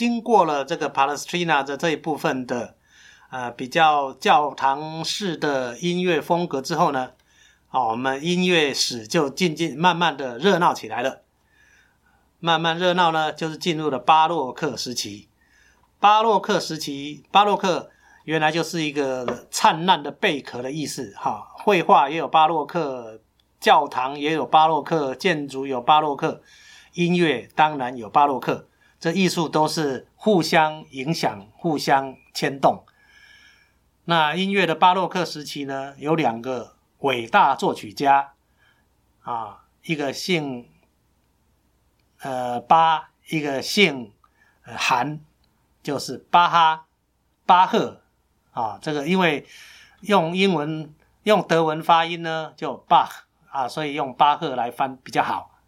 经过了这个 Palestrina 的这一部分的呃比较教堂式的音乐风格之后呢，啊，我们音乐史就渐渐慢慢的热闹起来了。慢慢热闹呢，就是进入了巴洛克时期。巴洛克时期，巴洛克原来就是一个灿烂的贝壳的意思，哈，绘画也有巴洛克，教堂也有巴洛克，建筑有巴洛克，音乐当然有巴洛克，这艺术都是互相影响、互相牵动。那音乐的巴洛克时期呢，有两个伟大作曲家，啊，一个姓呃巴，一个姓韩。就是巴哈巴赫啊，这个因为用英文用德文发音呢，就巴啊，所以用巴赫来翻比较好。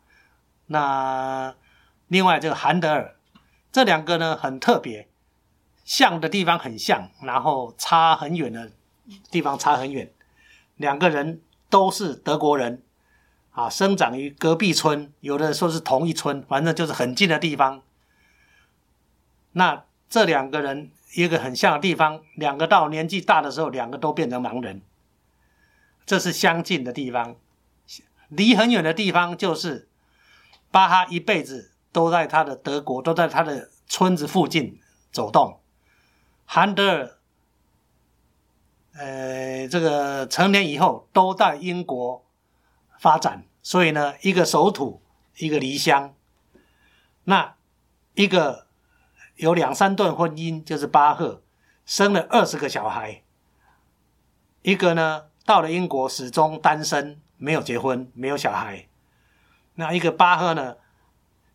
那另外这个韩德尔，这两个呢很特别，像的地方很像，然后差很远的地方差很远。两个人都是德国人啊，生长于隔壁村，有的说是同一村，反正就是很近的地方。那这两个人一个很像的地方，两个到年纪大的时候，两个都变成盲人。这是相近的地方，离很远的地方就是巴哈一辈子都在他的德国，都在他的村子附近走动。韩德尔，呃，这个成年以后都在英国发展，所以呢，一个守土，一个离乡。那一个。有两三段婚姻，就是巴赫生了二十个小孩。一个呢，到了英国始终单身，没有结婚，没有小孩。那一个巴赫呢，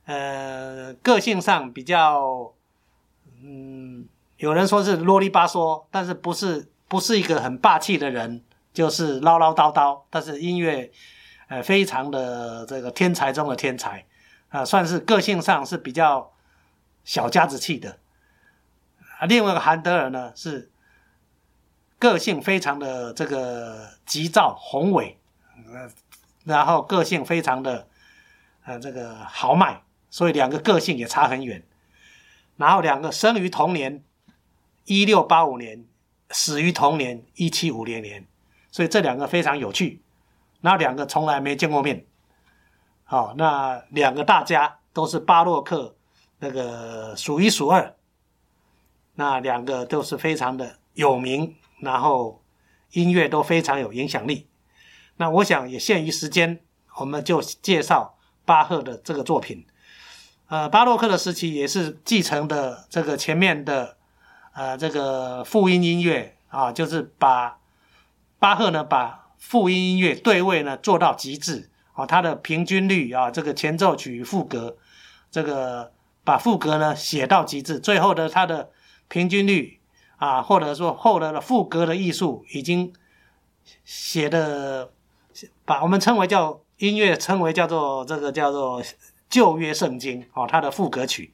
呃，个性上比较，嗯，有人说是啰里吧嗦，但是不是不是一个很霸气的人，就是唠唠叨叨。但是音乐，呃，非常的这个天才中的天才啊，算是个性上是比较。小家子气的啊，另外一个韩德尔呢是个性非常的这个急躁宏伟，呃，然后个性非常的呃这个豪迈，所以两个个性也差很远。然后两个生于同年一六八五年，死于同年一七五零年，所以这两个非常有趣。然后两个从来没见过面，好，那两个大家都是巴洛克。那个数一数二，那两个都是非常的有名，然后音乐都非常有影响力。那我想也限于时间，我们就介绍巴赫的这个作品。呃，巴洛克的时期也是继承的这个前面的呃这个复音音乐啊，就是把巴赫呢把复音音乐对位呢做到极致啊，它的平均律啊，这个前奏曲与副歌这个。把副歌呢写到极致，最后的它的平均律啊，或者说后来的副歌的艺术，已经写的把我们称为叫音乐称为叫做这个叫做旧约圣经哦，它的副歌曲。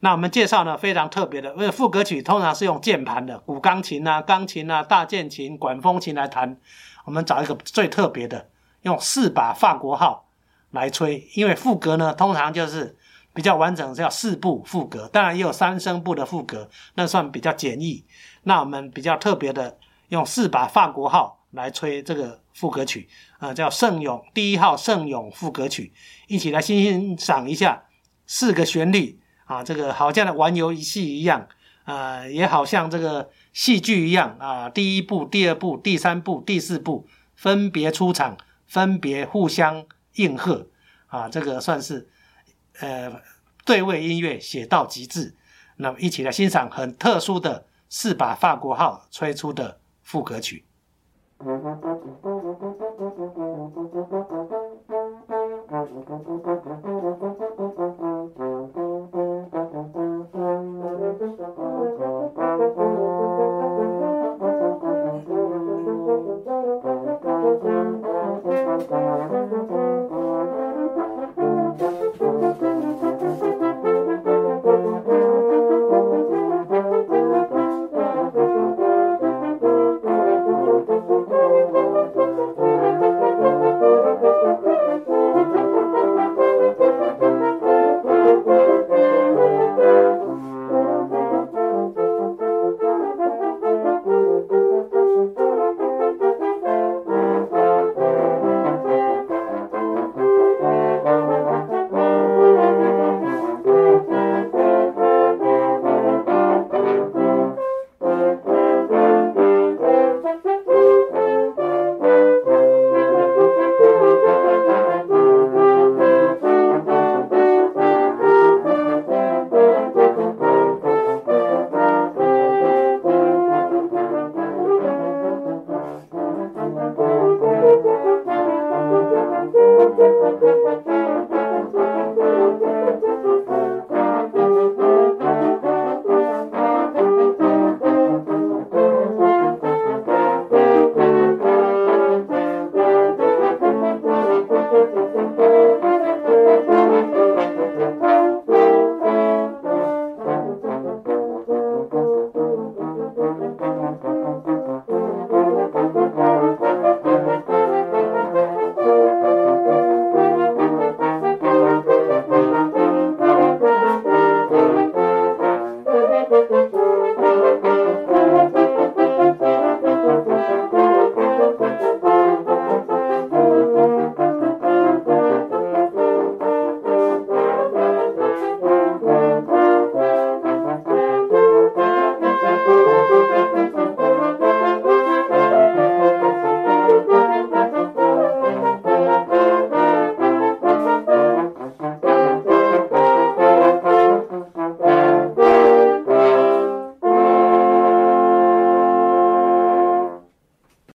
那我们介绍呢非常特别的，因为副歌曲通常是用键盘的，古钢琴啊、钢琴啊、大键琴、管风琴来弹。我们找一个最特别的，用四把法国号来吹，因为副歌呢通常就是。比较完整是要四部副歌，当然也有三声部的副歌，那算比较简易。那我们比较特别的，用四把法国号来吹这个副歌曲，啊，叫圣咏第一号圣咏副歌曲，一起来欣欣赏一下四个旋律啊，这个好像在玩游戏一样，啊，也好像这个戏剧一样啊，第一部、第二部、第三部、第四部分别出场，分别互相应和，啊，这个算是。呃，对位音乐写到极致，那么一起来欣赏很特殊的四把法国号吹出的副歌曲。Thank you.